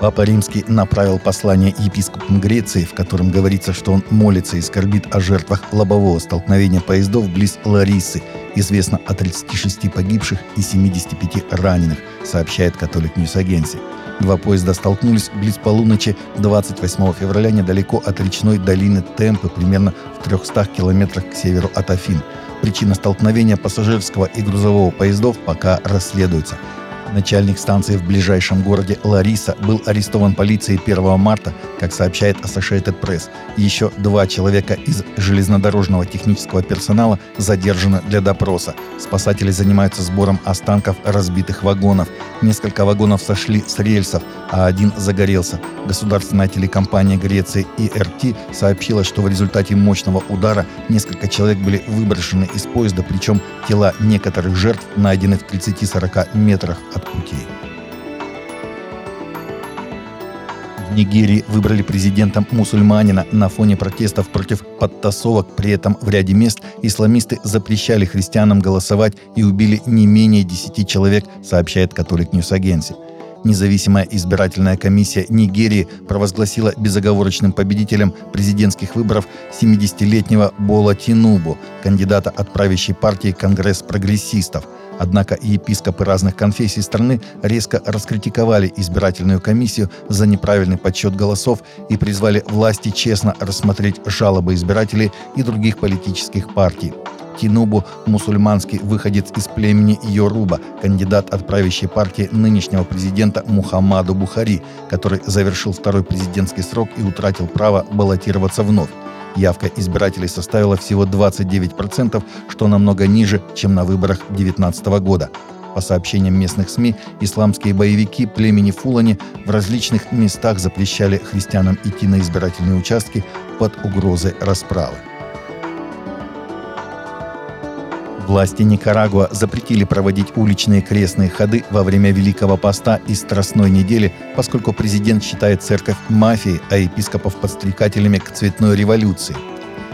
Папа Римский направил послание епископам Греции, в котором говорится, что он молится и скорбит о жертвах лобового столкновения поездов близ Ларисы. Известно о 36 погибших и 75 раненых, сообщает Catholic News Agency. Два поезда столкнулись близ полуночи 28 февраля недалеко от речной долины Темпы, примерно в 300 километрах к северу от Афин. Причина столкновения пассажирского и грузового поездов пока расследуется. Начальник станции в ближайшем городе Лариса был арестован полицией 1 марта, как сообщает Associated Press. Еще два человека из железнодорожного технического персонала задержаны для допроса. Спасатели занимаются сбором останков разбитых вагонов. Несколько вагонов сошли с рельсов, а один загорелся. Государственная телекомпания Греции ERT сообщила, что в результате мощного удара несколько человек были выброшены из поезда, причем тела некоторых жертв найдены в 30-40 метрах от путей. В Нигерии выбрали президентом мусульманина на фоне протестов против подтасовок. При этом в ряде мест исламисты запрещали христианам голосовать и убили не менее 10 человек, сообщает Catholic News Agency. Независимая избирательная комиссия Нигерии провозгласила безоговорочным победителем президентских выборов 70-летнего Бола Тинубу, кандидата от правящей партии Конгресс прогрессистов – Однако епископы разных конфессий страны резко раскритиковали избирательную комиссию за неправильный подсчет голосов и призвали власти честно рассмотреть жалобы избирателей и других политических партий. Тинубу – мусульманский выходец из племени Йоруба, кандидат от правящей партии нынешнего президента Мухаммаду Бухари, который завершил второй президентский срок и утратил право баллотироваться вновь. Явка избирателей составила всего 29%, что намного ниже, чем на выборах 2019 года. По сообщениям местных СМИ, исламские боевики племени Фулани в различных местах запрещали христианам идти на избирательные участки под угрозой расправы. Власти Никарагуа запретили проводить уличные крестные ходы во время Великого Поста и Страстной недели, поскольку президент считает церковь мафией, а епископов подстрекателями к цветной революции.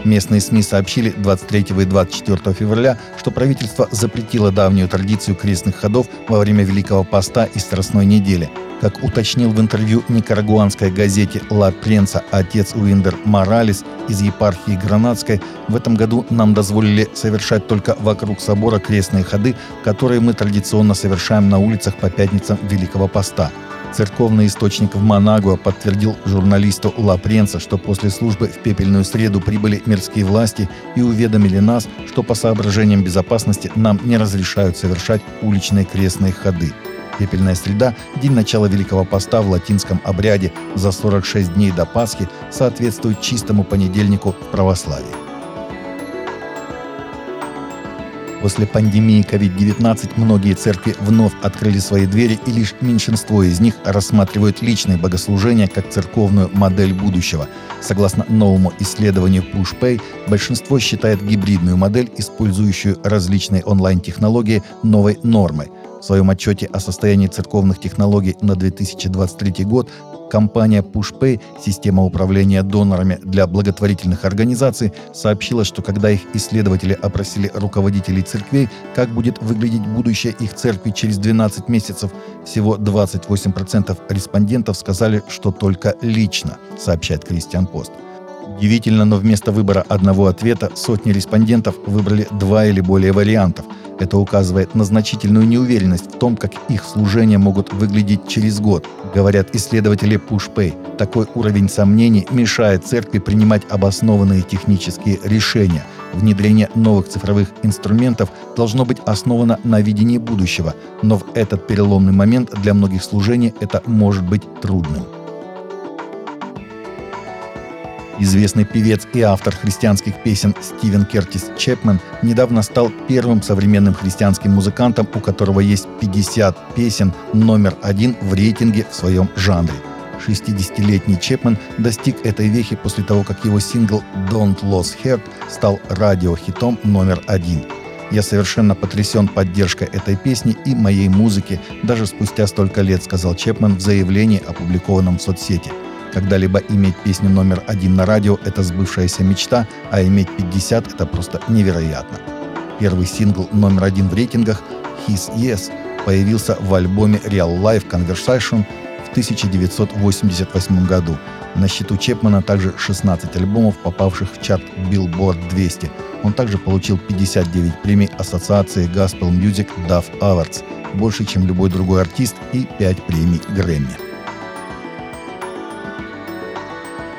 Местные СМИ сообщили 23 и 24 февраля, что правительство запретило давнюю традицию крестных ходов во время Великого Поста и Страстной недели – как уточнил в интервью никарагуанской газете «Ла Пренса» отец Уиндер Моралес из епархии Гранадской, в этом году нам дозволили совершать только вокруг собора крестные ходы, которые мы традиционно совершаем на улицах по пятницам Великого Поста. Церковный источник в Манагуа подтвердил журналисту Ла Пренса, что после службы в пепельную среду прибыли мирские власти и уведомили нас, что по соображениям безопасности нам не разрешают совершать уличные крестные ходы. Пепельная среда – день начала Великого Поста в латинском обряде за 46 дней до Пасхи соответствует чистому понедельнику в православии. После пандемии COVID-19 многие церкви вновь открыли свои двери, и лишь меньшинство из них рассматривают личные богослужения как церковную модель будущего. Согласно новому исследованию PushPay, большинство считает гибридную модель, использующую различные онлайн-технологии, новой нормой – в своем отчете о состоянии церковных технологий на 2023 год компания PushPay, система управления донорами для благотворительных организаций, сообщила, что когда их исследователи опросили руководителей церквей, как будет выглядеть будущее их церкви через 12 месяцев, всего 28% респондентов сказали, что только лично, сообщает Кристиан Пост. Удивительно, но вместо выбора одного ответа сотни респондентов выбрали два или более вариантов – это указывает на значительную неуверенность в том, как их служения могут выглядеть через год, говорят исследователи PushPay. Такой уровень сомнений мешает церкви принимать обоснованные технические решения. Внедрение новых цифровых инструментов должно быть основано на видении будущего, но в этот переломный момент для многих служений это может быть трудным. Известный певец и автор христианских песен Стивен Кертис Чепмен недавно стал первым современным христианским музыкантом, у которого есть 50 песен номер один в рейтинге в своем жанре. 60-летний Чепмен достиг этой вехи после того, как его сингл «Don't Lose Heart» стал радиохитом номер один. «Я совершенно потрясен поддержкой этой песни и моей музыки даже спустя столько лет», сказал Чепмен в заявлении, опубликованном в соцсети – когда-либо иметь песню номер один на радио – это сбывшаяся мечта, а иметь 50 – это просто невероятно. Первый сингл номер один в рейтингах «His Yes» появился в альбоме Real Life Conversation в 1988 году. На счету Чепмана также 16 альбомов, попавших в чарт Billboard 200. Он также получил 59 премий Ассоциации Gospel Music Dove Awards, больше, чем любой другой артист, и 5 премий Грэмми.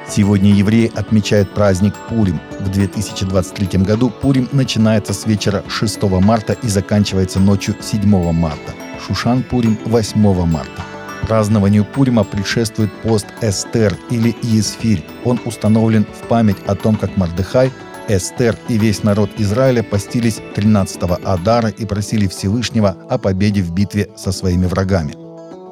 Сегодня евреи отмечают праздник Пурим. В 2023 году Пурим начинается с вечера 6 марта и заканчивается ночью 7 марта. Шушан Пурим 8 марта. Празднованию Пурима предшествует пост Эстер или Есфирь. Он установлен в память о том, как Мардыхай, Эстер и весь народ Израиля постились 13-го Адара и просили Всевышнего о победе в битве со своими врагами.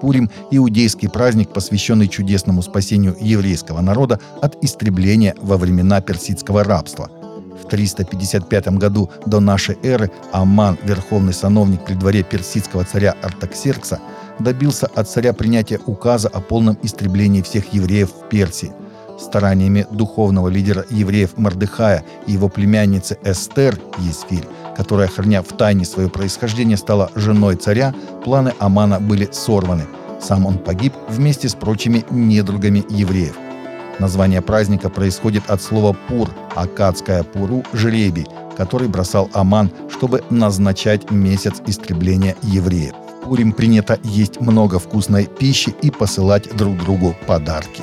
Пурим – иудейский праздник, посвященный чудесному спасению еврейского народа от истребления во времена персидского рабства. В 355 году до нашей эры Аман, верховный сановник при дворе персидского царя Артаксеркса, добился от царя принятия указа о полном истреблении всех евреев в Персии. Стараниями духовного лидера евреев Мардыхая и его племянницы Эстер Есфирь, которая, храня в тайне свое происхождение, стала женой царя, планы Амана были сорваны. Сам он погиб вместе с прочими недругами евреев. Название праздника происходит от слова «пур», акадская «пуру» – «жребий», который бросал Аман, чтобы назначать месяц истребления евреев. Пурим принято есть много вкусной пищи и посылать друг другу подарки.